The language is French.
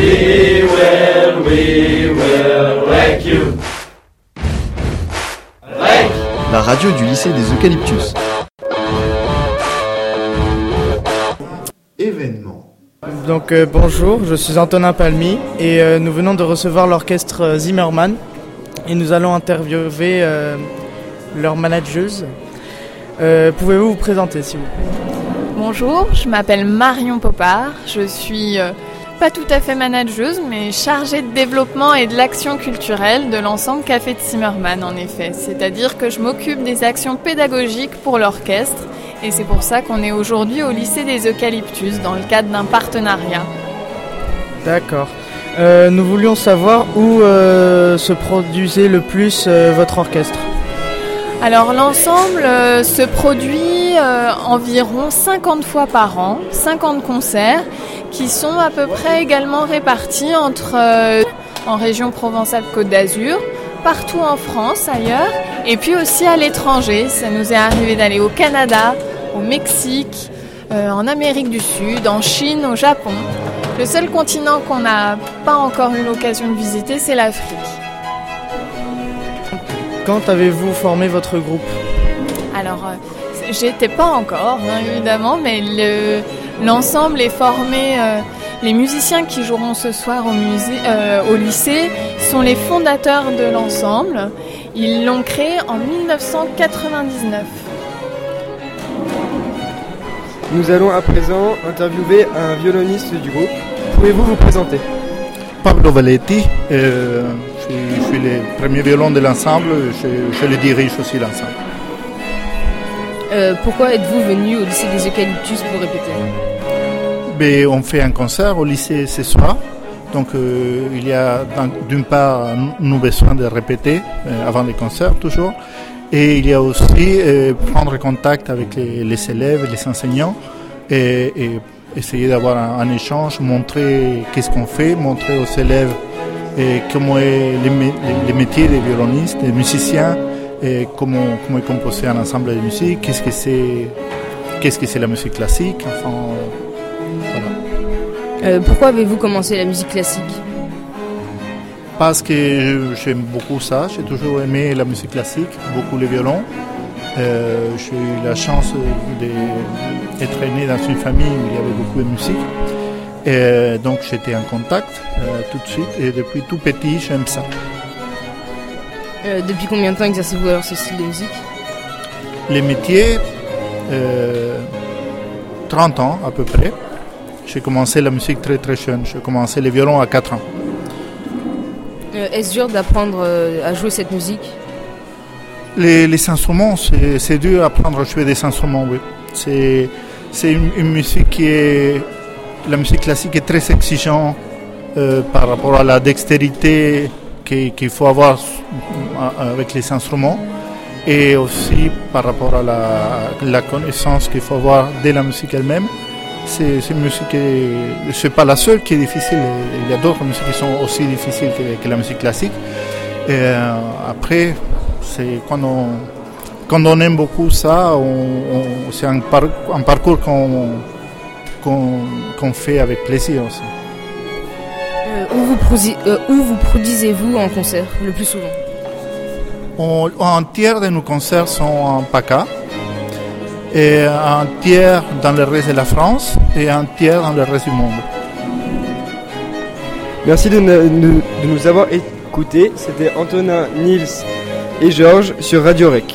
We will, we will wreck you. Wreck. La radio du lycée des Eucalyptus. Événement. Donc euh, bonjour, je suis Antonin Palmy et euh, nous venons de recevoir l'orchestre euh, Zimmerman et nous allons interviewer euh, leur manageuse. Euh, Pouvez-vous vous présenter s'il vous plaît? Bonjour, je m'appelle Marion Popard. Je suis euh, pas tout à fait manageuse, mais chargée de développement et de l'action culturelle de l'ensemble Café de Zimmerman, en effet. C'est-à-dire que je m'occupe des actions pédagogiques pour l'orchestre, et c'est pour ça qu'on est aujourd'hui au lycée des Eucalyptus, dans le cadre d'un partenariat. D'accord. Euh, nous voulions savoir où euh, se produisait le plus euh, votre orchestre. Alors l'ensemble se produit environ 50 fois par an, 50 concerts qui sont à peu près également répartis entre euh, en région Provence-Alpes-Côte d'Azur, partout en France ailleurs, et puis aussi à l'étranger. Ça nous est arrivé d'aller au Canada, au Mexique, euh, en Amérique du Sud, en Chine, au Japon. Le seul continent qu'on n'a pas encore eu l'occasion de visiter, c'est l'Afrique. Quand avez-vous formé votre groupe? Alors, euh, j'étais pas encore, hein, évidemment, mais le- l'ensemble est formé. euh, les musiciens qui joueront ce soir au, musée, euh, au lycée sont les fondateurs de l'ensemble. Ils l'ont créé en 1999. Nous allons à présent interviewer un violoniste du groupe. Pouvez-vous vous présenter? Pablo Valetti, euh, je, suis, je suis le premier violon de l'ensemble, je, je le dirige aussi l'ensemble. Euh, pourquoi êtes-vous venu au lycée des Eucalyptus pour répéter Mais on fait un concert au lycée ce soir, donc euh, il y a d'un- d'une part nous besoin de répéter euh, avant les concerts toujours, et il y a aussi prendre contact avec les, élèves les enseignants et, essayer d'avoir un, échange, montrer qu'est-ce qu'on fait, montrer aux élèves comment est les, les- les métiers des violonistes, des musiciens, et comment, comment est composé un ensemble de musique, qu'est-ce que c'est qu'est-ce que c'est la musique classique, enfin voilà. Euh, Pourquoi avez-vous commencé la musique classique? Parce que j'aime beaucoup ça, j'ai toujours aimé la musique classique, beaucoup le violon. Euh, j'ai eu la chance d'être né dans une famille où il y avait beaucoup de musique. Et donc j'étais en contact euh, tout de suite et depuis tout petit j'aime ça. Euh, Depuis combien de temps exercez-vous alors ce style de musique Les métiers, euh, 30 ans à peu près. J'ai commencé la musique très très jeune, j'ai commencé le violon à 4 ans. Euh, Est-ce dur d'apprendre euh, à jouer cette musique Les, les instruments, c'est dur d'apprendre à jouer des instruments, oui. C'est c'est une, une musique qui est... La musique classique est très exigeante euh, par rapport à la dextérité qu'il faut avoir euh, avec les instruments et aussi par rapport à la, connaissance qu'il faut avoir de la musique elle-même. C'est une musique c'est pas la seule qui est difficile. Il y a d'autres musiques qui sont aussi difficiles que, la musique classique. Euh, après, c'est quand on, quand on aime beaucoup ça, c'est un, par- un parcours qu'on qu'on fait avec plaisir aussi. Euh, Où vous, euh, vous produisez-vous en concert le plus souvent? On- un tiers de nos concerts sont en PACA, et un tiers dans le reste de la France et un tiers dans le reste du monde. Merci de, ne- de- de nous avoir écoutés. C'était Antonin, Nils et Georges sur Radio Rec.